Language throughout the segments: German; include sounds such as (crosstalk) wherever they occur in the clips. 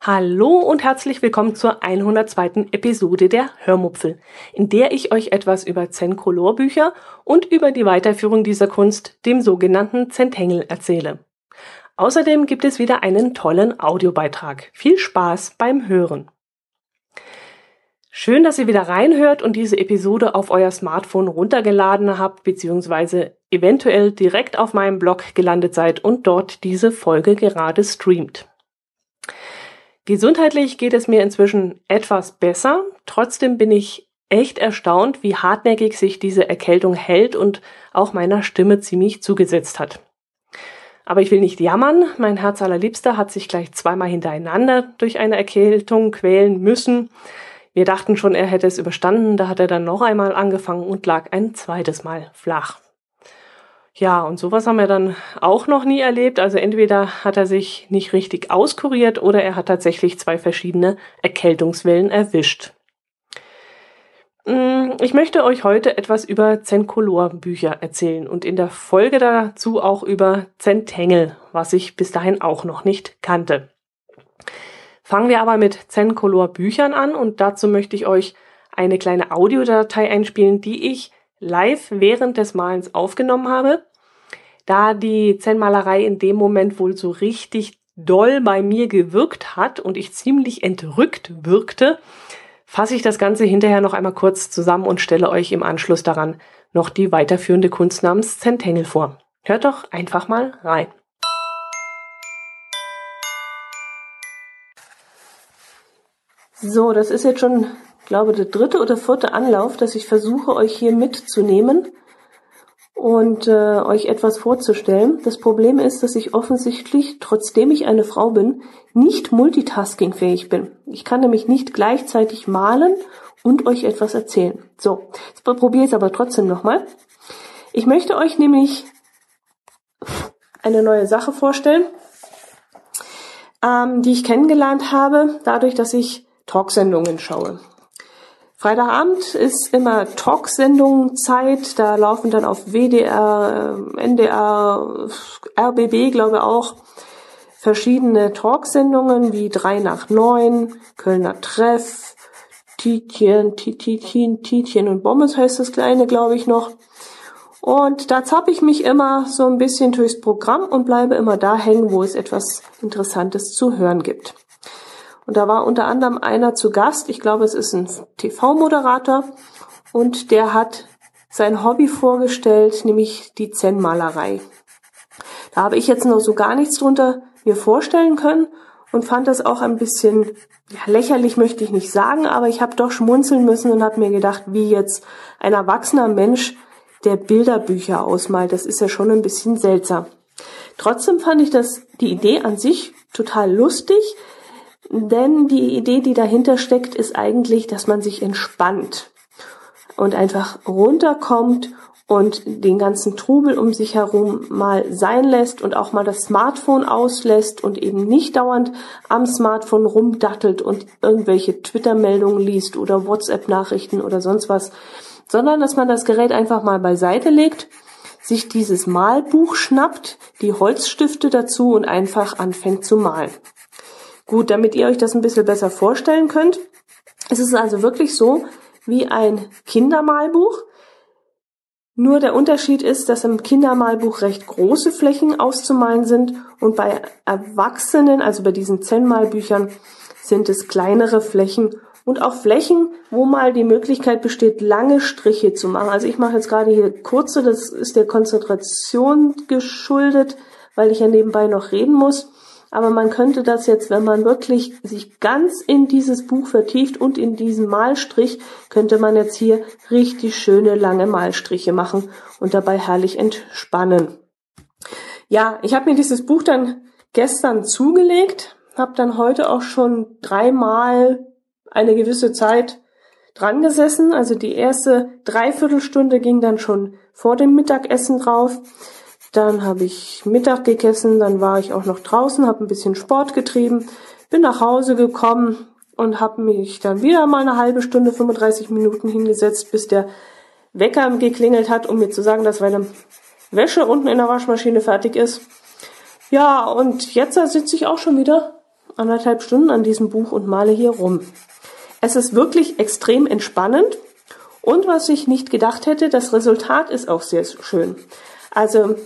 Hallo und herzlich willkommen zur 102. Episode der Hörmupfel, in der ich euch etwas über Zen-Color-Bücher und über die Weiterführung dieser Kunst, dem sogenannten Zentengel, erzähle. Außerdem gibt es wieder einen tollen Audiobeitrag. Viel Spaß beim Hören. Schön, dass ihr wieder reinhört und diese Episode auf euer Smartphone runtergeladen habt, beziehungsweise eventuell direkt auf meinem Blog gelandet seid und dort diese Folge gerade streamt. Gesundheitlich geht es mir inzwischen etwas besser. Trotzdem bin ich echt erstaunt, wie hartnäckig sich diese Erkältung hält und auch meiner Stimme ziemlich zugesetzt hat. Aber ich will nicht jammern. Mein Herz allerliebster hat sich gleich zweimal hintereinander durch eine Erkältung quälen müssen. Wir dachten schon, er hätte es überstanden. Da hat er dann noch einmal angefangen und lag ein zweites Mal flach. Ja, und sowas haben wir dann auch noch nie erlebt. Also entweder hat er sich nicht richtig auskuriert oder er hat tatsächlich zwei verschiedene Erkältungswellen erwischt. Mm, ich möchte euch heute etwas über Zencolor-Bücher erzählen und in der Folge dazu auch über Zentengel, was ich bis dahin auch noch nicht kannte. Fangen wir aber mit Zencolor-Büchern an und dazu möchte ich euch eine kleine Audiodatei einspielen, die ich live während des Malens aufgenommen habe. Da die Zen-Malerei in dem Moment wohl so richtig doll bei mir gewirkt hat und ich ziemlich entrückt wirkte, fasse ich das Ganze hinterher noch einmal kurz zusammen und stelle euch im Anschluss daran noch die weiterführende Kunst namens Zentengel vor. Hört doch einfach mal rein. So, das ist jetzt schon glaube, der dritte oder vierte Anlauf, dass ich versuche, euch hier mitzunehmen und äh, euch etwas vorzustellen. Das Problem ist, dass ich offensichtlich, trotzdem ich eine Frau bin, nicht multitaskingfähig bin. Ich kann nämlich nicht gleichzeitig malen und euch etwas erzählen. So, jetzt probiere ich es aber trotzdem nochmal. Ich möchte euch nämlich eine neue Sache vorstellen, ähm, die ich kennengelernt habe, dadurch, dass ich Talksendungen schaue. Freitagabend ist immer Talksendung Zeit. Da laufen dann auf WDR, NDR, RBB, glaube ich auch, verschiedene Talksendungen wie drei nach neun, Kölner Treff, Tietjen, Tietjen, Tietjen und Bommes heißt das kleine, glaube ich noch. Und da zapp ich mich immer so ein bisschen durchs Programm und bleibe immer da hängen, wo es etwas Interessantes zu hören gibt. Und da war unter anderem einer zu Gast, ich glaube, es ist ein TV-Moderator, und der hat sein Hobby vorgestellt, nämlich die Zen-Malerei. Da habe ich jetzt noch so gar nichts drunter mir vorstellen können und fand das auch ein bisschen ja, lächerlich, möchte ich nicht sagen, aber ich habe doch schmunzeln müssen und habe mir gedacht, wie jetzt ein erwachsener Mensch, der Bilderbücher ausmalt, das ist ja schon ein bisschen seltsam. Trotzdem fand ich das die Idee an sich total lustig, denn die Idee, die dahinter steckt, ist eigentlich, dass man sich entspannt und einfach runterkommt und den ganzen Trubel um sich herum mal sein lässt und auch mal das Smartphone auslässt und eben nicht dauernd am Smartphone rumdattelt und irgendwelche Twitter-Meldungen liest oder WhatsApp-Nachrichten oder sonst was, sondern dass man das Gerät einfach mal beiseite legt, sich dieses Malbuch schnappt, die Holzstifte dazu und einfach anfängt zu malen. Gut, damit ihr euch das ein bisschen besser vorstellen könnt, es ist also wirklich so wie ein Kindermalbuch. Nur der Unterschied ist, dass im Kindermalbuch recht große Flächen auszumalen sind und bei Erwachsenen, also bei diesen Zen-Malbüchern, sind es kleinere Flächen und auch Flächen, wo mal die Möglichkeit besteht, lange Striche zu machen. Also ich mache jetzt gerade hier kurze, das ist der Konzentration geschuldet, weil ich ja nebenbei noch reden muss. Aber man könnte das jetzt, wenn man wirklich sich ganz in dieses Buch vertieft und in diesen Malstrich, könnte man jetzt hier richtig schöne lange Malstriche machen und dabei herrlich entspannen. Ja, ich habe mir dieses Buch dann gestern zugelegt, habe dann heute auch schon dreimal eine gewisse Zeit dran gesessen. Also die erste Dreiviertelstunde ging dann schon vor dem Mittagessen drauf. Dann habe ich Mittag gegessen, dann war ich auch noch draußen, habe ein bisschen Sport getrieben, bin nach Hause gekommen und habe mich dann wieder mal eine halbe Stunde, 35 Minuten hingesetzt, bis der Wecker geklingelt hat, um mir zu sagen, dass meine Wäsche unten in der Waschmaschine fertig ist. Ja, und jetzt sitze ich auch schon wieder anderthalb Stunden an diesem Buch und male hier rum. Es ist wirklich extrem entspannend und was ich nicht gedacht hätte, das Resultat ist auch sehr schön. Also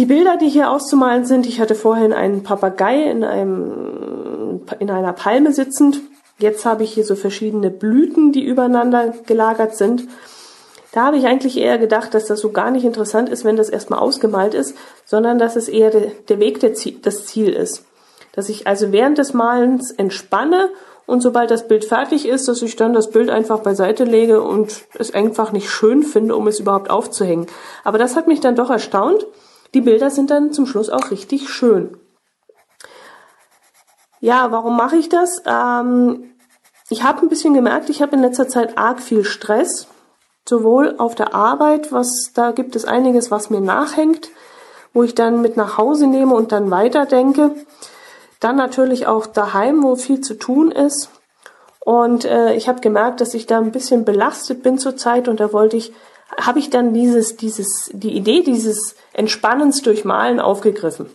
die Bilder, die hier auszumalen sind, ich hatte vorhin einen Papagei in, einem, in einer Palme sitzend. Jetzt habe ich hier so verschiedene Blüten, die übereinander gelagert sind. Da habe ich eigentlich eher gedacht, dass das so gar nicht interessant ist, wenn das erstmal ausgemalt ist, sondern dass es eher de, der Weg der Ziel, das Ziel ist. Dass ich also während des Malens entspanne und sobald das Bild fertig ist, dass ich dann das Bild einfach beiseite lege und es einfach nicht schön finde, um es überhaupt aufzuhängen. Aber das hat mich dann doch erstaunt, die Bilder sind dann zum Schluss auch richtig schön. Ja, warum mache ich das? Ähm, ich habe ein bisschen gemerkt, ich habe in letzter Zeit arg viel Stress, sowohl auf der Arbeit, was da gibt es einiges, was mir nachhängt, wo ich dann mit nach Hause nehme und dann weiterdenke. Dann natürlich auch daheim, wo viel zu tun ist. Und äh, ich habe gemerkt, dass ich da ein bisschen belastet bin zurzeit und da wollte ich habe ich dann dieses, dieses, die Idee dieses Entspannens durch Malen aufgegriffen.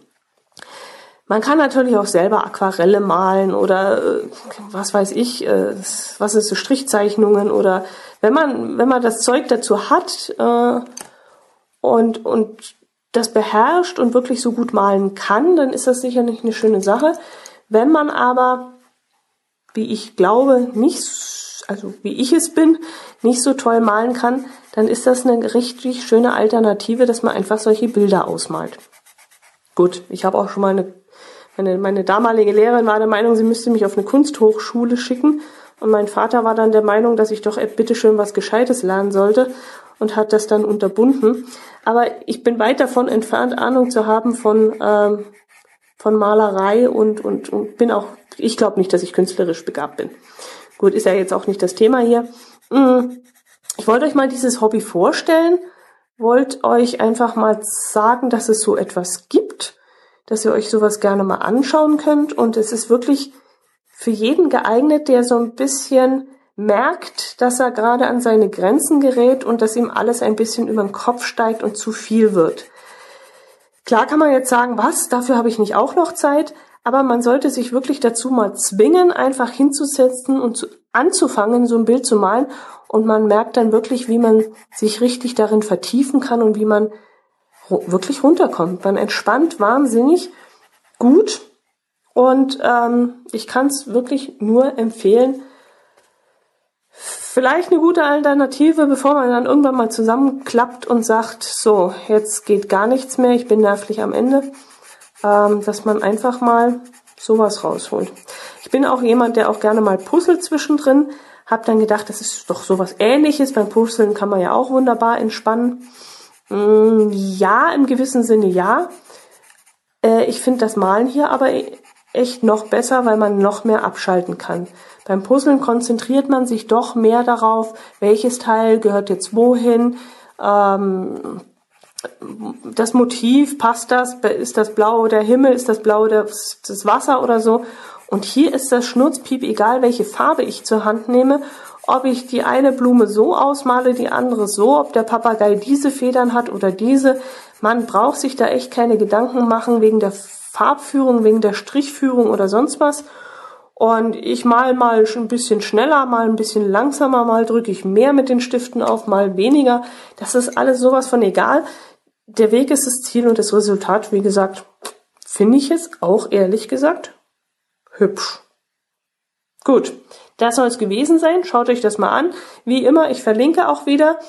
Man kann natürlich auch selber Aquarelle malen oder äh, was weiß ich, äh, was ist so Strichzeichnungen oder wenn man wenn man das Zeug dazu hat äh, und und das beherrscht und wirklich so gut malen kann, dann ist das sicherlich eine schöne Sache. Wenn man aber, wie ich glaube, nicht also wie ich es bin, nicht so toll malen kann, dann ist das eine richtig schöne Alternative, dass man einfach solche Bilder ausmalt. Gut, ich habe auch schon mal eine, meine, meine damalige Lehrerin war der Meinung, sie müsste mich auf eine Kunsthochschule schicken. Und mein Vater war dann der Meinung, dass ich doch bitteschön was Gescheites lernen sollte und hat das dann unterbunden. Aber ich bin weit davon entfernt, Ahnung zu haben von, ähm, von Malerei und, und, und bin auch, ich glaube nicht, dass ich künstlerisch begabt bin. Gut, ist ja jetzt auch nicht das Thema hier. Ich wollte euch mal dieses Hobby vorstellen, wollte euch einfach mal sagen, dass es so etwas gibt, dass ihr euch sowas gerne mal anschauen könnt und es ist wirklich für jeden geeignet, der so ein bisschen merkt, dass er gerade an seine Grenzen gerät und dass ihm alles ein bisschen über den Kopf steigt und zu viel wird. Klar kann man jetzt sagen, was, dafür habe ich nicht auch noch Zeit, aber man sollte sich wirklich dazu mal zwingen, einfach hinzusetzen und zu, anzufangen, so ein Bild zu malen. Und man merkt dann wirklich, wie man sich richtig darin vertiefen kann und wie man wirklich runterkommt. Man entspannt wahnsinnig gut. Und ähm, ich kann es wirklich nur empfehlen. Vielleicht eine gute Alternative, bevor man dann irgendwann mal zusammenklappt und sagt, so, jetzt geht gar nichts mehr, ich bin nervlich am Ende ähm, dass man einfach mal sowas rausholt. Ich bin auch jemand, der auch gerne mal puzzelt zwischendrin. Hab dann gedacht, das ist doch sowas ähnliches. Beim Puzzeln kann man ja auch wunderbar entspannen. Mm, ja, im gewissen Sinne ja. Äh, ich finde das Malen hier aber echt noch besser, weil man noch mehr abschalten kann. Beim Puzzeln konzentriert man sich doch mehr darauf, welches Teil gehört jetzt wohin. Ähm, das Motiv, passt das, ist das blau der Himmel, ist das blau das Wasser oder so. Und hier ist das Schnurzpiep, egal welche Farbe ich zur Hand nehme, ob ich die eine Blume so ausmale, die andere so, ob der Papagei diese Federn hat oder diese. Man braucht sich da echt keine Gedanken machen wegen der Farbführung, wegen der Strichführung oder sonst was. Und ich mal mal ein bisschen schneller, mal ein bisschen langsamer, mal drücke ich mehr mit den Stiften auf, mal weniger. Das ist alles sowas von egal der Weg ist das Ziel und das Resultat, wie gesagt, finde ich es auch ehrlich gesagt hübsch. Gut, das soll es gewesen sein. Schaut euch das mal an. Wie immer, ich verlinke auch wieder.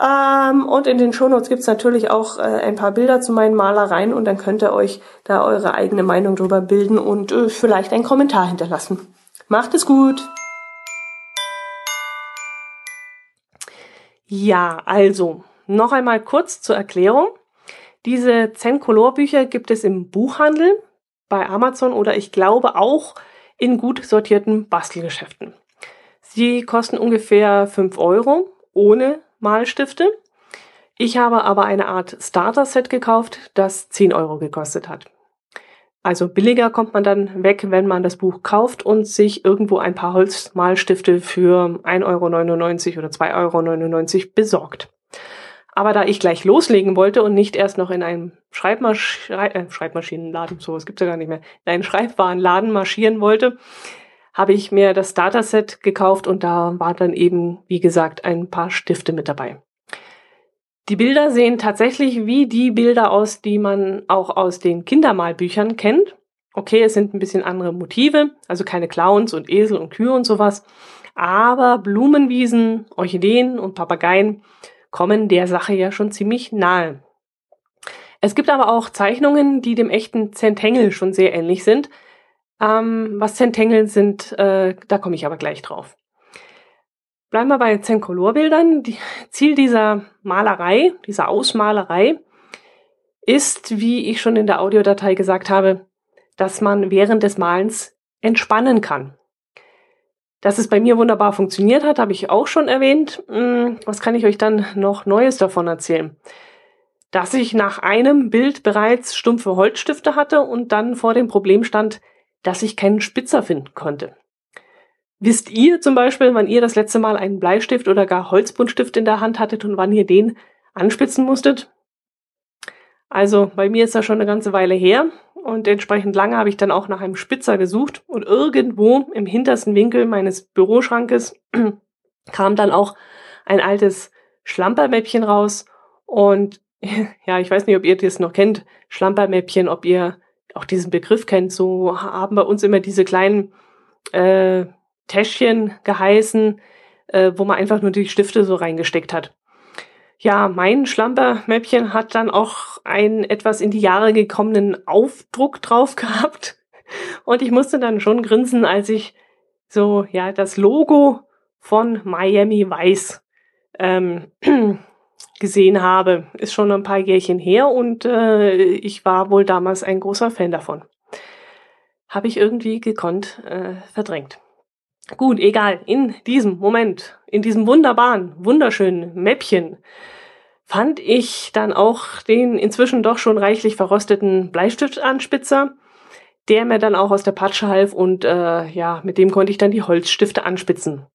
Ähm, und in den Shownotes gibt's natürlich auch äh, ein paar Bilder zu meinen Malereien und dann könnt ihr euch da eure eigene Meinung drüber bilden und äh, vielleicht einen Kommentar hinterlassen. Macht es gut! Ja, also, noch einmal kurz zur Erklärung. Diese Zen Color Bücher gibt es im Buchhandel, bei Amazon oder ich glaube auch in gut sortierten Bastelgeschäften. Sie kosten ungefähr 5 Euro ohne Malstifte. Ich habe aber eine Art Starter-Set gekauft, das 10 Euro gekostet hat. Also billiger kommt man dann weg, wenn man das Buch kauft und sich irgendwo ein paar Holzmalstifte für 1,99 Euro oder 2,99 Euro besorgt. Aber da ich gleich loslegen wollte und nicht erst noch in einen Schreibmasch äh, Schreibmaschinenladen, sowas gibt's ja gar nicht mehr, in einen Schreibwarenladen marschieren wollte, habe ich mir das Dataset gekauft und da war dann eben, wie gesagt, ein paar Stifte mit dabei. Die Bilder sehen tatsächlich wie die Bilder aus, die man auch aus den Kindermalbüchern kennt. Okay, es sind ein bisschen andere Motive, also keine Clowns und Esel und Kühe und sowas, aber Blumenwiesen, Orchideen und Papageien kommen der Sache ja schon ziemlich nahe. Es gibt aber auch Zeichnungen, die dem echten Zenthengel schon sehr ähnlich sind. Ähm, was Zenthengel sind, äh, da komme ich aber gleich drauf. Bleiben wir bei Zencolor-Bildern. Die, (laughs) Ziel dieser Malerei, dieser Ausmalerei, ist, wie ich schon in der Audiodatei gesagt habe, dass man während des Malens entspannen kann. Dass es bei mir wunderbar funktioniert hat, habe ich auch schon erwähnt. Hm, was kann ich euch dann noch Neues davon erzählen? Dass ich nach einem Bild bereits stumpfe Holzstifte hatte und dann vor dem Problem stand, dass ich keinen Spitzer finden konnte. Wisst ihr zum Beispiel, wann ihr das letzte Mal einen Bleistift oder gar Holzbuntstift in der Hand hattet und wann ihr den anspitzen musstet? Also bei mir ist das schon eine ganze Weile her und entsprechend lange habe ich dann auch nach einem Spitzer gesucht und irgendwo im hintersten Winkel meines Büroschrankes (clears throat) kam dann auch ein altes Schlampermäppchen raus und (laughs) ja, ich weiß nicht, ob ihr das noch kennt, Schlampermäppchen, ob ihr auch diesen Begriff kennt. So haben bei uns immer diese kleinen äh, Täschchen geheißen, äh, wo man einfach nur die Stifte so reingesteckt hat. Ja, mein Schlampermäppchen hat dann auch einen etwas in die Jahre gekommenen Aufdruck drauf (laughs) gehabt. Und ich musste dann schon grinsen, als ich so, ja, das Logo von Miami Weiß ähm, (clears throat) gesehen habe. Ist schon ein paar Jährchen her und äh, ich war wohl damals ein großer Fan davon. Habe ich irgendwie gekonnt äh, verdrängt. Gut, egal. In diesem Moment, in diesem wunderbaren, wunderschönen Mäppchen fand ich dann auch den inzwischen doch schon reichlich verrosteten Bleistiftanspitzer, der mir dann auch aus der Patsche half und äh, ja, mit dem konnte ich dann die Holzstifte anspitzen.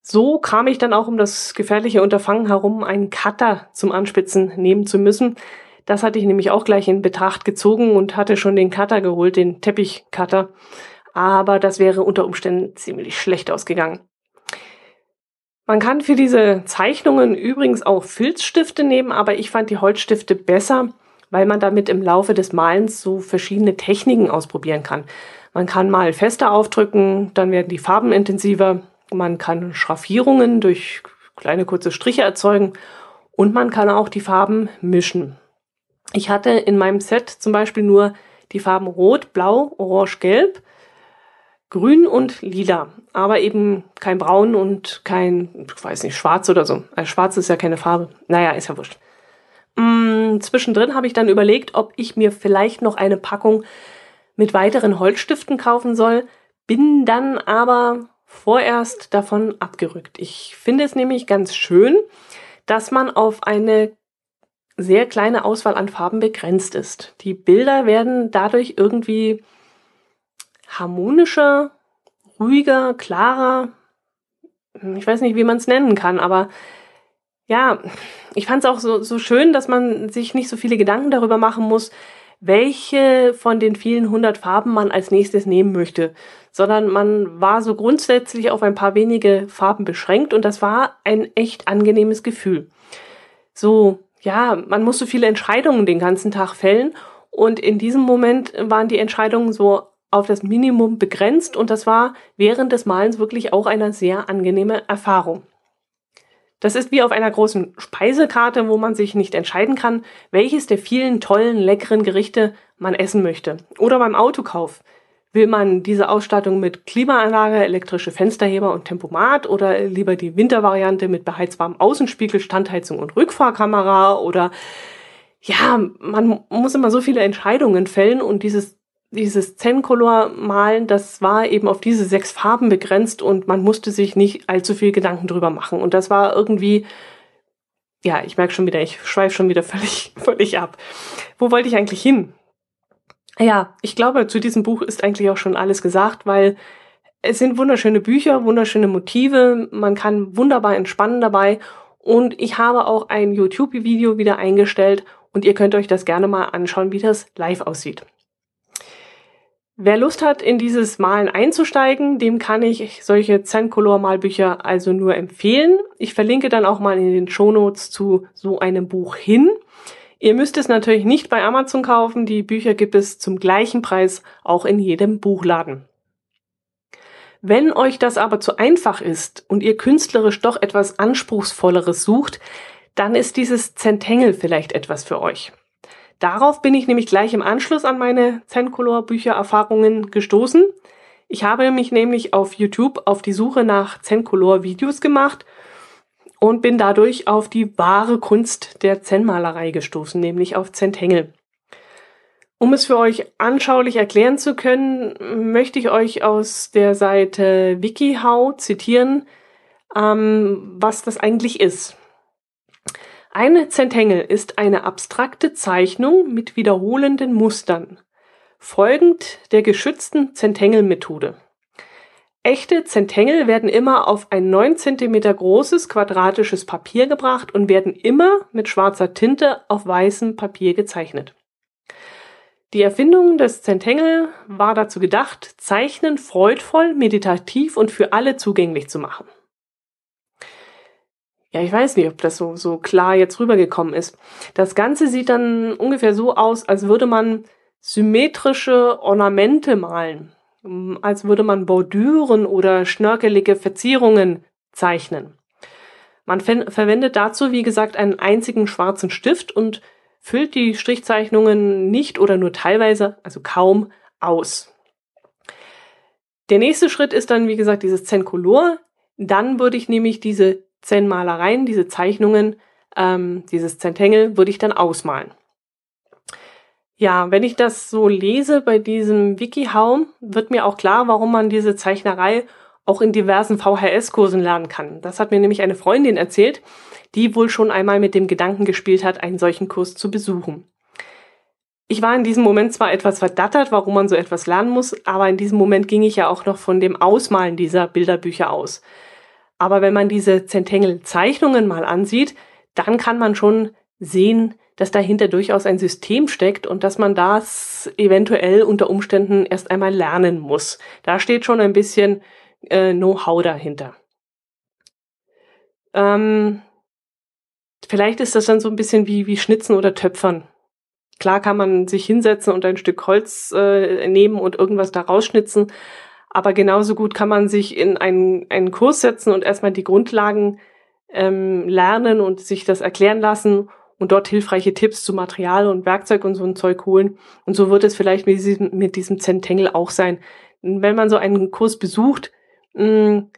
So kam ich dann auch um das gefährliche Unterfangen herum, einen Cutter zum Anspitzen nehmen zu müssen. Das hatte ich nämlich auch gleich in Betracht gezogen und hatte schon den Cutter geholt, den Teppichcutter aber das wäre unter Umständen ziemlich schlecht ausgegangen. Man kann für diese Zeichnungen übrigens auch Filzstifte nehmen, aber ich fand die Holzstifte besser, weil man damit im Laufe des Malens so verschiedene Techniken ausprobieren kann. Man kann mal fester aufdrücken, dann werden die Farben intensiver, man kann Schraffierungen durch kleine kurze Striche erzeugen und man kann auch die Farben mischen. Ich hatte in meinem Set zum Beispiel nur die Farben Rot, Blau, Orange, Gelb grün und lila, aber eben kein braun und kein, ich weiß nicht, schwarz oder so. Also schwarz ist ja keine Farbe. Naja, ist ja wurscht. Mm, zwischendrin habe ich dann überlegt, ob ich mir vielleicht noch eine Packung mit weiteren Holzstiften kaufen soll, bin dann aber vorerst davon abgerückt. Ich finde es nämlich ganz schön, dass man auf eine sehr kleine Auswahl an Farben begrenzt ist. Die Bilder werden dadurch irgendwie harmonischer, ruhiger, klarer. Ich weiß nicht, wie man es nennen kann, aber ja, ich fand es auch so, so schön, dass man sich nicht so viele Gedanken darüber machen muss, welche von den vielen hundert Farben man als nächstes nehmen möchte, sondern man war so grundsätzlich auf ein paar wenige Farben beschränkt und das war ein echt angenehmes Gefühl. So, ja, man muss so viele Entscheidungen den ganzen Tag fällen und in diesem Moment waren die Entscheidungen so auf das Minimum begrenzt und das war während des Malens wirklich auch eine sehr angenehme Erfahrung. Das ist wie auf einer großen Speisekarte, wo man sich nicht entscheiden kann, welches der vielen tollen, leckeren Gerichte man essen möchte. Oder beim Autokauf. Will man diese Ausstattung mit Klimaanlage, elektrische Fensterheber und Tempomat oder lieber die Wintervariante mit beheizbarem Außenspiegel, Standheizung und Rückfahrkamera oder ja, man muss immer so viele Entscheidungen fällen und dieses dieses Zen-Color-Malen, das war eben auf diese sechs Farben begrenzt und man musste sich nicht allzu viel Gedanken drüber machen. Und das war irgendwie, ja, ich merke schon wieder, ich schweife schon wieder (laughs) völlig, völlig ab. Wo wollte ich eigentlich hin? Ja, ich glaube, zu diesem Buch ist eigentlich auch schon alles gesagt, weil es sind wunderschöne Bücher, wunderschöne Motive, man kann wunderbar entspannen dabei und ich habe auch ein YouTube-Video wieder eingestellt und ihr könnt euch das gerne mal anschauen, wie das live aussieht. Wer Lust hat, in dieses Malen einzusteigen, dem kann ich solche Zen-Color-Malbücher also nur empfehlen. Ich verlinke dann auch mal in den Shownotes zu so einem Buch hin. Ihr müsst es natürlich nicht bei Amazon kaufen, die Bücher gibt es zum gleichen Preis auch in jedem Buchladen. Wenn euch das aber zu einfach ist und ihr künstlerisch doch etwas Anspruchsvolleres sucht, dann ist dieses Zentangle vielleicht etwas für euch. Darauf bin ich nämlich gleich im Anschluss an meine Zencolor Büchererfahrungen gestoßen. Ich habe mich nämlich auf YouTube auf die Suche nach Zencolor Videos gemacht und bin dadurch auf die wahre Kunst der Zen-Malerei gestoßen, nämlich auf Zentangle. Um es für euch anschaulich erklären zu können, möchte ich euch aus der Seite WikiHow zitieren, ähm, was das eigentlich ist. Eine Zentangle ist eine abstrakte Zeichnung mit wiederholenden Mustern, folgend der geschützten Zentangle-Methode. Echte Zentangle werden immer auf ein 9 cm großes quadratisches Papier gebracht und werden immer mit schwarzer Tinte auf weißem Papier gezeichnet. Die Erfindung des Zentangle war dazu gedacht, Zeichnen freudvoll, meditativ und für alle zugänglich zu machen. Ja, ich weiß nicht, ob das so, so klar jetzt rübergekommen ist. Das Ganze sieht dann ungefähr so aus, als würde man symmetrische Ornamente malen, als würde man Bordüren oder schnörkelige Verzierungen zeichnen. Man verwendet dazu, wie gesagt, einen einzigen schwarzen Stift und füllt die Strichzeichnungen nicht oder nur teilweise, also kaum, aus. Der nächste Schritt ist dann, wie gesagt, dieses Zencolor. Dann würde ich nämlich diese Zen-Malereien, diese Zeichnungen, ähm, dieses Zentangle, würde ich dann ausmalen. Ja, wenn ich das so lese bei diesem WikiHow, wird mir auch klar, warum man diese Zeichnerei auch in diversen VHS-Kursen lernen kann. Das hat mir nämlich eine Freundin erzählt, die wohl schon einmal mit dem Gedanken gespielt hat, einen solchen Kurs zu besuchen. Ich war in diesem Moment zwar etwas verdattert, warum man so etwas lernen muss, aber in diesem Moment ging ich ja auch noch von dem Ausmalen dieser Bilderbücher aus. Aber wenn man diese Zentangle-Zeichnungen mal ansieht, dann kann man schon sehen, dass dahinter durchaus ein System steckt und dass man das eventuell unter Umständen erst einmal lernen muss. Da steht schon ein bisschen äh, Know-how dahinter. Ähm, vielleicht ist das dann so ein bisschen wie, wie Schnitzen oder Töpfern. Klar kann man sich hinsetzen und ein Stück Holz äh, nehmen und irgendwas da rausschnitzen, aber genauso gut kann man sich in einen, einen Kurs setzen und erstmal die Grundlagen ähm, lernen und sich das erklären lassen und dort hilfreiche Tipps zu Material und Werkzeug und so ein Zeug holen. Und so wird es vielleicht mit diesem, mit diesem Zentangle auch sein. Wenn man so einen Kurs besucht, mh, hm,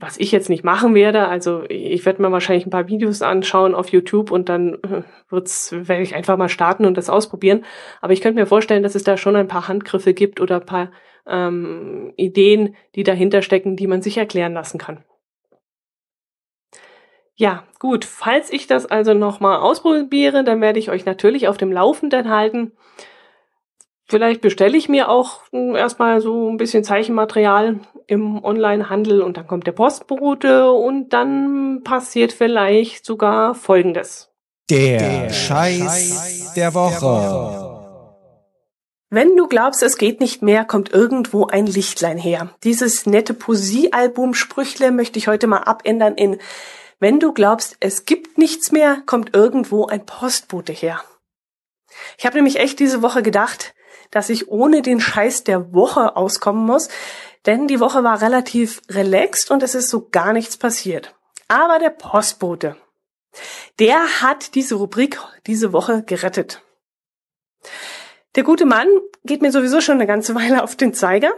was ich jetzt nicht machen werde, also ich werde mir wahrscheinlich ein paar Videos anschauen auf YouTube und dann äh, wird's, werde ich einfach mal starten und das ausprobieren. Aber ich könnte mir vorstellen, dass es da schon ein paar Handgriffe gibt oder ein paar ähm, Ideen, die dahinter stecken, die man sich erklären lassen kann. Ja, gut, falls ich das also nochmal ausprobiere, dann werde ich euch natürlich auf dem Laufenden halten. Vielleicht bestelle ich mir auch hm, erstmal so ein bisschen Zeichenmaterial im Onlinehandel und dann kommt der Postbote und dann passiert vielleicht sogar Folgendes. Der, der Scheiß der Woche. Wenn du glaubst, es geht nicht mehr, kommt irgendwo ein Lichtlein her. Dieses nette Poesiealbum Sprüchle möchte ich heute mal abändern in Wenn du glaubst, es gibt nichts mehr, kommt irgendwo ein Postbote her. Ich habe nämlich echt diese Woche gedacht, dass ich ohne den Scheiß der Woche auskommen muss, denn die Woche war relativ relaxed und es ist so gar nichts passiert. Aber der Postbote, der hat diese Rubrik diese Woche gerettet. Der gute Mann geht mir sowieso schon eine ganze Weile auf den Zeiger,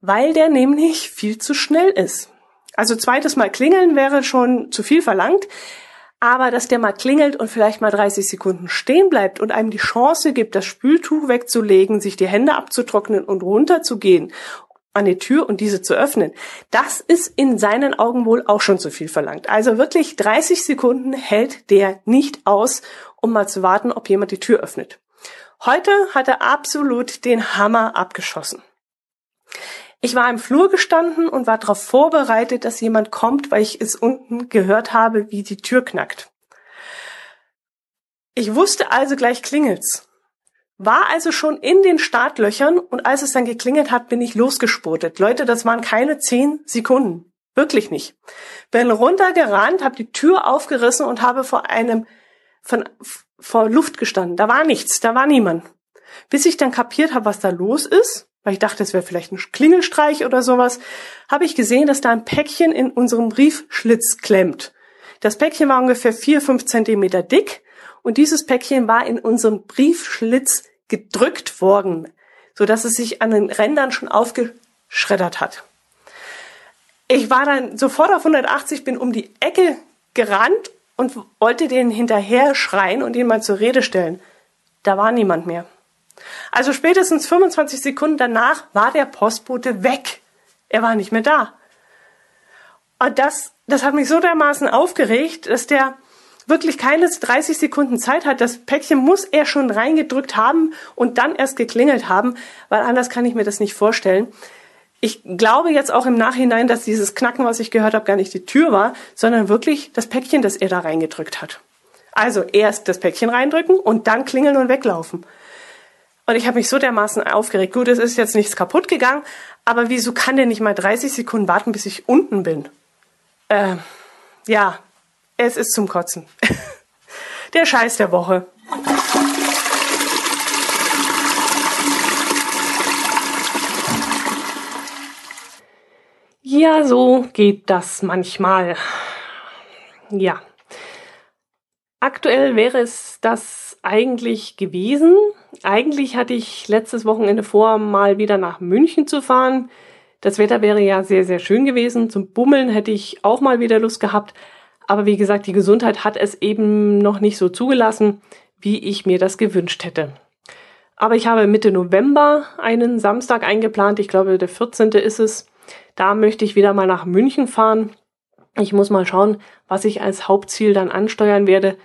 weil der nämlich viel zu schnell ist. Also zweites Mal klingeln wäre schon zu viel verlangt, aber dass der mal klingelt und vielleicht mal 30 Sekunden stehen bleibt und einem die Chance gibt, das Spültuch wegzulegen, sich die Hände abzutrocknen und runterzugehen an die Tür und diese zu öffnen, das ist in seinen Augen wohl auch schon zu viel verlangt. Also wirklich 30 Sekunden hält der nicht aus, um mal zu warten, ob jemand die Tür öffnet. Heute hat er absolut den Hammer abgeschossen. Ich war im Flur gestanden und war darauf vorbereitet, dass jemand kommt, weil ich es unten gehört habe, wie die Tür knackt. Ich wusste also gleich klingelt's. War also schon in den Startlöchern und als es dann geklingelt hat, bin ich losgespurtet. Leute, das waren keine zehn Sekunden. Wirklich nicht. Bin runtergerannt, habe die Tür aufgerissen und habe vor einem von vor Luft gestanden. Da war nichts, da war niemand. Bis ich dann kapiert habe, was da los ist, weil ich dachte, es wäre vielleicht ein Klingelstreich oder sowas, habe ich gesehen, dass da ein Päckchen in unserem Briefschlitz klemmt. Das Päckchen war ungefähr vier, fünf Zentimeter dick und dieses Päckchen war in unserem Briefschlitz gedrückt worden, so dass es sich an den Rändern schon aufgeschreddert hat. Ich war dann sofort auf 180, bin um die Ecke gerannt und wollte den hinterher schreien und ihn mal zur Rede stellen. Da war niemand mehr. Also spätestens 25 Sekunden danach war der Postbote weg. Er war nicht mehr da. Und das, das hat mich so dermaßen aufgeregt, dass der wirklich keine 30 Sekunden Zeit hat. Das Päckchen muss er schon reingedrückt haben und dann erst geklingelt haben, weil anders kann ich mir das nicht vorstellen. Ich glaube jetzt auch im Nachhinein, dass dieses Knacken, was ich gehört habe, gar nicht die Tür war, sondern wirklich das Päckchen, das er da reingedrückt hat. Also erst das Päckchen reindrücken und dann klingeln und weglaufen. Und ich habe mich so dermaßen aufgeregt. Gut, es ist jetzt nichts kaputt gegangen, aber wieso kann der nicht mal 30 Sekunden warten, bis ich unten bin? Äh, ja, es ist zum Kotzen. (laughs) der Scheiß der Woche. Ja, so geht das manchmal. Ja. Aktuell wäre es das eigentlich gewesen. Eigentlich hatte ich letztes Wochenende vor, mal wieder nach München zu fahren. Das Wetter wäre ja sehr, sehr schön gewesen. Zum Bummeln hätte ich auch mal wieder Lust gehabt. Aber wie gesagt, die Gesundheit hat es eben noch nicht so zugelassen, wie ich mir das gewünscht hätte. Aber ich habe Mitte November einen Samstag eingeplant. Ich glaube, der 14. ist es. Da möchte ich wieder mal nach München fahren. Ich muss mal schauen, was ich als Hauptziel dann ansteuern werde.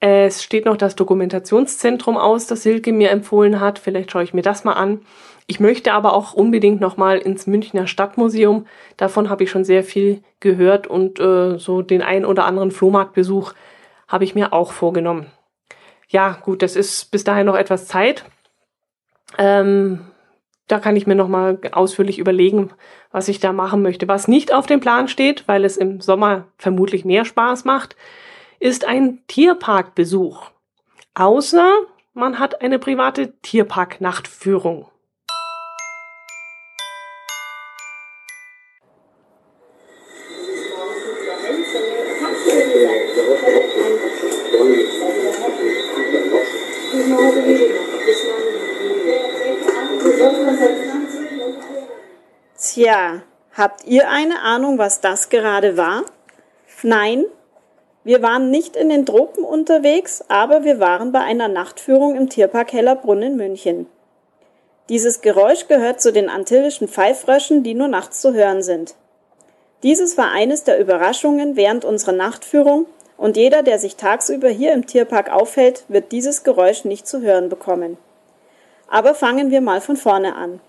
Es steht noch das Dokumentationszentrum aus, das Silke mir empfohlen hat. Vielleicht schaue ich mir das mal an. Ich möchte aber auch unbedingt noch mal ins Münchner Stadtmuseum. Davon habe ich schon sehr viel gehört und äh, so den ein oder anderen Flohmarktbesuch habe ich mir auch vorgenommen. Ja, gut, das ist bis dahin noch etwas Zeit. Ähm, da kann ich mir noch mal ausführlich überlegen, was ich da machen möchte. Was nicht auf dem Plan steht, weil es im Sommer vermutlich mehr Spaß macht, ist ein Tierparkbesuch. Außer man hat eine private Tierpark-Nachtführung. Tja, habt ihr eine Ahnung, was das gerade war? Nein, wir waren nicht in den Tropen unterwegs, aber wir waren bei einer Nachtführung im Tierpark Hellerbrunn in München. Dieses Geräusch gehört zu den antillischen Pfeifröschen, die nur nachts zu hören sind. Dieses war eines der Überraschungen während unserer Nachtführung und jeder, der sich tagsüber hier im Tierpark aufhält, wird dieses Geräusch nicht zu hören bekommen. Aber fangen wir mal von vorne an.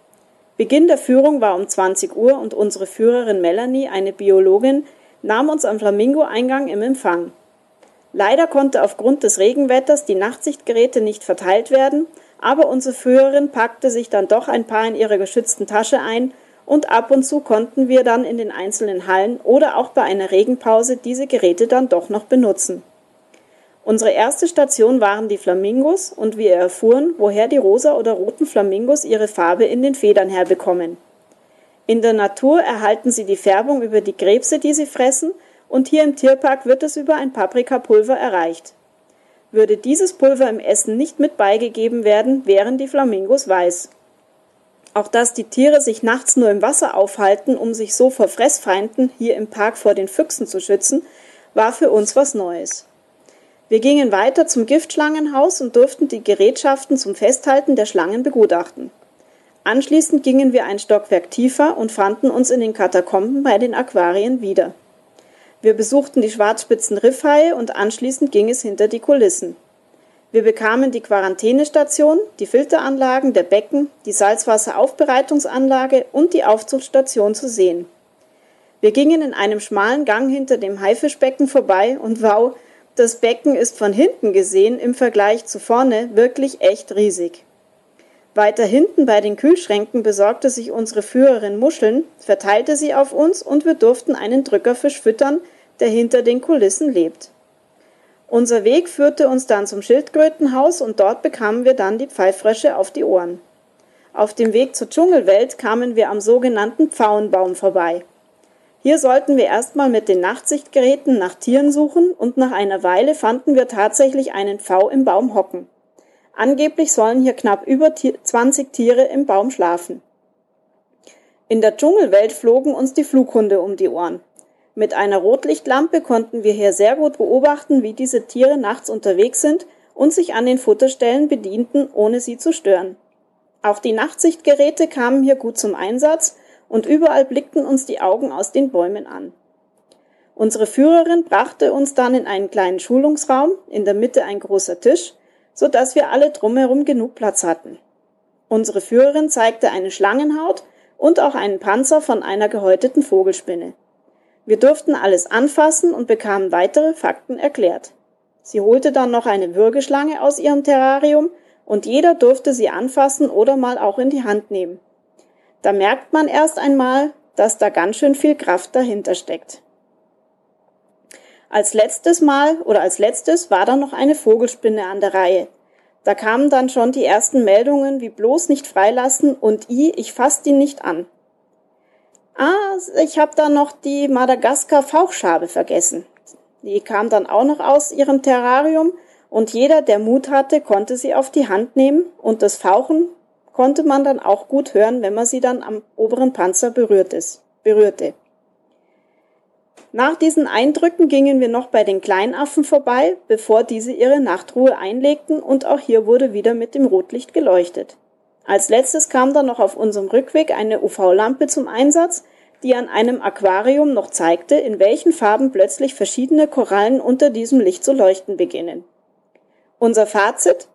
Beginn der Führung war um 20 Uhr und unsere Führerin Melanie, eine Biologin, nahm uns am Flamingo-Eingang im Empfang. Leider konnte aufgrund des Regenwetters die Nachtsichtgeräte nicht verteilt werden, aber unsere Führerin packte sich dann doch ein paar in ihre geschützten Tasche ein und ab und zu konnten wir dann in den einzelnen Hallen oder auch bei einer Regenpause diese Geräte dann doch noch benutzen. Unsere erste Station waren die Flamingos und wir erfuhren, woher die rosa oder roten Flamingos ihre Farbe in den Federn herbekommen. In der Natur erhalten sie die Färbung über die Krebse, die sie fressen, und hier im Tierpark wird es über ein Paprikapulver erreicht. Würde dieses Pulver im Essen nicht mit beigegeben werden, wären die Flamingos weiß. Auch dass die Tiere sich nachts nur im Wasser aufhalten, um sich so vor Fressfeinden hier im Park vor den Füchsen zu schützen, war für uns was Neues. Wir gingen weiter zum Giftschlangenhaus und durften die Gerätschaften zum Festhalten der Schlangen begutachten. Anschließend gingen wir ein Stockwerk tiefer und fanden uns in den Katakomben bei den Aquarien wieder. Wir besuchten die schwarzspitzen Riffhaie und anschließend ging es hinter die Kulissen. Wir bekamen die Quarantänestation, die Filteranlagen der Becken, die Salzwasseraufbereitungsanlage und die Aufzuchtstation zu sehen. Wir gingen in einem schmalen Gang hinter dem Haifischbecken vorbei und wow, das Becken ist von hinten gesehen im Vergleich zu vorne wirklich echt riesig. Weiter hinten bei den Kühlschränken besorgte sich unsere Führerin Muscheln, verteilte sie auf uns und wir durften einen Drückerfisch füttern, der hinter den Kulissen lebt. Unser Weg führte uns dann zum Schildkrötenhaus und dort bekamen wir dann die Pfeifrösche auf die Ohren. Auf dem Weg zur Dschungelwelt kamen wir am sogenannten Pfauenbaum vorbei. Hier sollten wir erstmal mit den Nachtsichtgeräten nach Tieren suchen und nach einer Weile fanden wir tatsächlich einen Pfau im Baum hocken. Angeblich sollen hier knapp über 20 Tiere im Baum schlafen. In der Dschungelwelt flogen uns die Flughunde um die Ohren. Mit einer Rotlichtlampe konnten wir hier sehr gut beobachten, wie diese Tiere nachts unterwegs sind und sich an den Futterstellen bedienten, ohne sie zu stören. Auch die Nachtsichtgeräte kamen hier gut zum Einsatz und überall blickten uns die Augen aus den Bäumen an. Unsere Führerin brachte uns dann in einen kleinen Schulungsraum, in der Mitte ein großer Tisch, so dass wir alle drumherum genug Platz hatten. Unsere Führerin zeigte eine Schlangenhaut und auch einen Panzer von einer gehäuteten Vogelspinne. Wir durften alles anfassen und bekamen weitere Fakten erklärt. Sie holte dann noch eine Würgeschlange aus ihrem Terrarium und jeder durfte sie anfassen oder mal auch in die Hand nehmen. Da merkt man erst einmal, dass da ganz schön viel Kraft dahinter steckt. Als letztes Mal oder als letztes war dann noch eine Vogelspinne an der Reihe. Da kamen dann schon die ersten Meldungen wie bloß nicht freilassen und i, ich fass die nicht an. Ah, ich habe da noch die Madagaskar-Fauchschabe vergessen. Die kam dann auch noch aus ihrem Terrarium und jeder, der Mut hatte, konnte sie auf die Hand nehmen und das Fauchen konnte man dann auch gut hören, wenn man sie dann am oberen Panzer berührte. Nach diesen Eindrücken gingen wir noch bei den Kleinaffen vorbei, bevor diese ihre Nachtruhe einlegten und auch hier wurde wieder mit dem Rotlicht geleuchtet. Als letztes kam dann noch auf unserem Rückweg eine UV-Lampe zum Einsatz, die an einem Aquarium noch zeigte, in welchen Farben plötzlich verschiedene Korallen unter diesem Licht zu leuchten beginnen. Unser Fazit?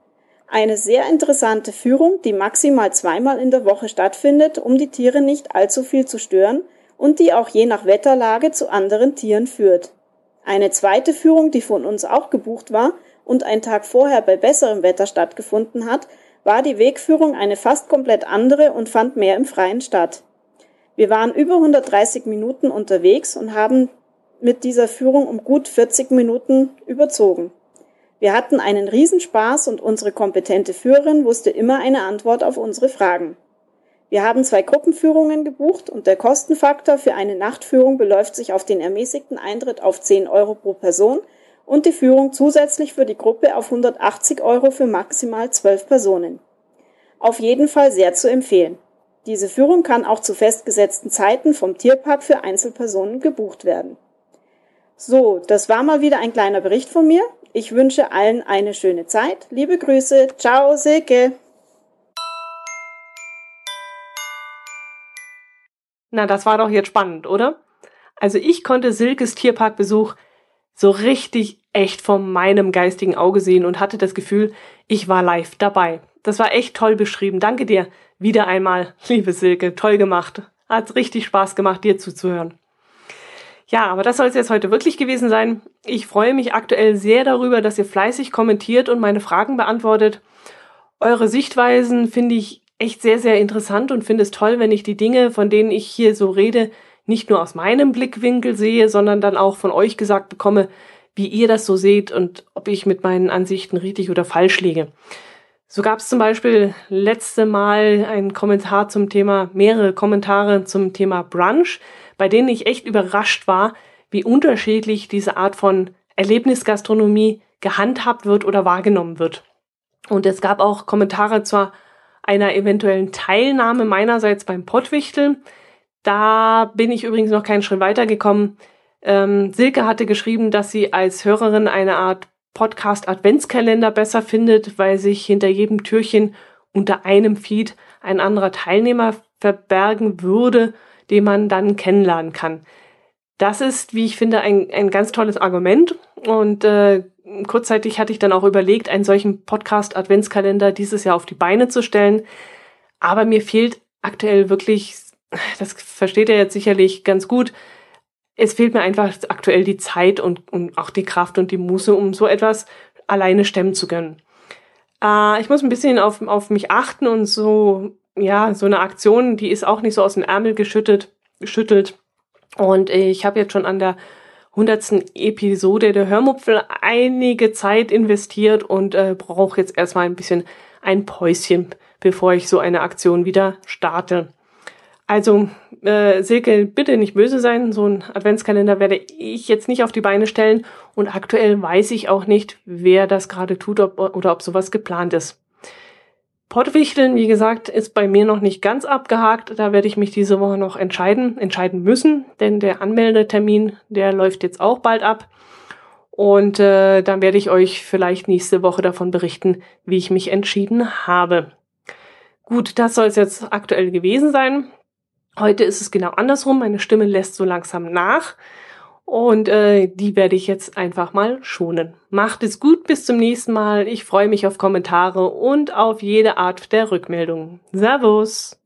Eine sehr interessante Führung, die maximal zweimal in der Woche stattfindet, um die Tiere nicht allzu viel zu stören und die auch je nach Wetterlage zu anderen Tieren führt. Eine zweite Führung, die von uns auch gebucht war und ein Tag vorher bei besserem Wetter stattgefunden hat, war die Wegführung eine fast komplett andere und fand mehr im Freien statt. Wir waren über 130 Minuten unterwegs und haben mit dieser Führung um gut 40 Minuten überzogen. Wir hatten einen Riesenspaß und unsere kompetente Führerin wusste immer eine Antwort auf unsere Fragen. Wir haben zwei Gruppenführungen gebucht und der Kostenfaktor für eine Nachtführung beläuft sich auf den ermäßigten Eintritt auf 10 Euro pro Person und die Führung zusätzlich für die Gruppe auf 180 Euro für maximal 12 Personen. Auf jeden Fall sehr zu empfehlen. Diese Führung kann auch zu festgesetzten Zeiten vom Tierpark für Einzelpersonen gebucht werden. So, das war mal wieder ein kleiner Bericht von mir. Ich wünsche allen eine schöne Zeit. Liebe Grüße. Ciao, Silke. Na, das war doch jetzt spannend, oder? Also ich konnte Silkes Tierparkbesuch so richtig echt vor meinem geistigen Auge sehen und hatte das Gefühl, ich war live dabei. Das war echt toll beschrieben. Danke dir wieder einmal, (laughs) liebe Silke. Toll gemacht. Hat richtig Spaß gemacht, dir zuzuhören. Ja, aber das soll es jetzt heute wirklich gewesen sein. Ich freue mich aktuell sehr darüber, dass ihr fleißig kommentiert und meine Fragen beantwortet. Eure Sichtweisen finde ich echt sehr, sehr interessant und finde es toll, wenn ich die Dinge, von denen ich hier so rede, nicht nur aus meinem Blickwinkel sehe, sondern dann auch von euch gesagt bekomme, wie ihr das so seht und ob ich mit meinen Ansichten richtig oder falsch liege. So gab es zum Beispiel letzte Mal einen Kommentar zum Thema, mehrere Kommentare zum Thema Brunch, bei denen ich echt überrascht war, wie unterschiedlich diese Art von Erlebnisgastronomie gehandhabt wird oder wahrgenommen wird. Und es gab auch Kommentare zur einer eventuellen Teilnahme meinerseits beim Pottwichtel. Da bin ich übrigens noch keinen Schritt weitergekommen. Ähm, Silke hatte geschrieben, dass sie als Hörerin eine Art Podcast-Adventskalender besser findet, weil sich hinter jedem Türchen unter einem Feed ein anderer Teilnehmer verbergen würde, den man dann kennenlernen kann. Das ist, wie ich finde, ein, ein ganz tolles Argument und äh, kurzzeitig hatte ich dann auch überlegt, einen solchen Podcast-Adventskalender dieses Jahr auf die Beine zu stellen. Aber mir fehlt aktuell wirklich, das versteht ihr jetzt sicherlich ganz gut, es fehlt mir einfach aktuell die Zeit und, und auch die Kraft und die Muße, um so etwas alleine stemmen zu können. Äh, ich muss ein bisschen auf, auf mich achten und so, ja, so eine Aktion, die ist auch nicht so aus dem Ärmel geschüttet, geschüttelt. Und ich habe jetzt schon an der hundertsten Episode der Hörmupfel einige Zeit investiert und äh, brauche jetzt erstmal ein bisschen ein Päuschen, bevor ich so eine Aktion wieder starte. Also, äh, Silke, bitte nicht böse sein. So ein Adventskalender werde ich jetzt nicht auf die Beine stellen. Und aktuell weiß ich auch nicht, wer das gerade tut ob, oder ob sowas geplant ist. Pottwichteln, wie gesagt, ist bei mir noch nicht ganz abgehakt. Da werde ich mich diese Woche noch entscheiden, entscheiden müssen, denn der Anmeldetermin, der läuft jetzt auch bald ab. Und äh, dann werde ich euch vielleicht nächste Woche davon berichten, wie ich mich entschieden habe. Gut, das soll es jetzt aktuell gewesen sein. Heute ist es genau andersrum. Meine Stimme lässt so langsam nach. Und äh, die werde ich jetzt einfach mal schonen. Macht es gut, bis zum nächsten Mal. Ich freue mich auf Kommentare und auf jede Art der Rückmeldung. Servus!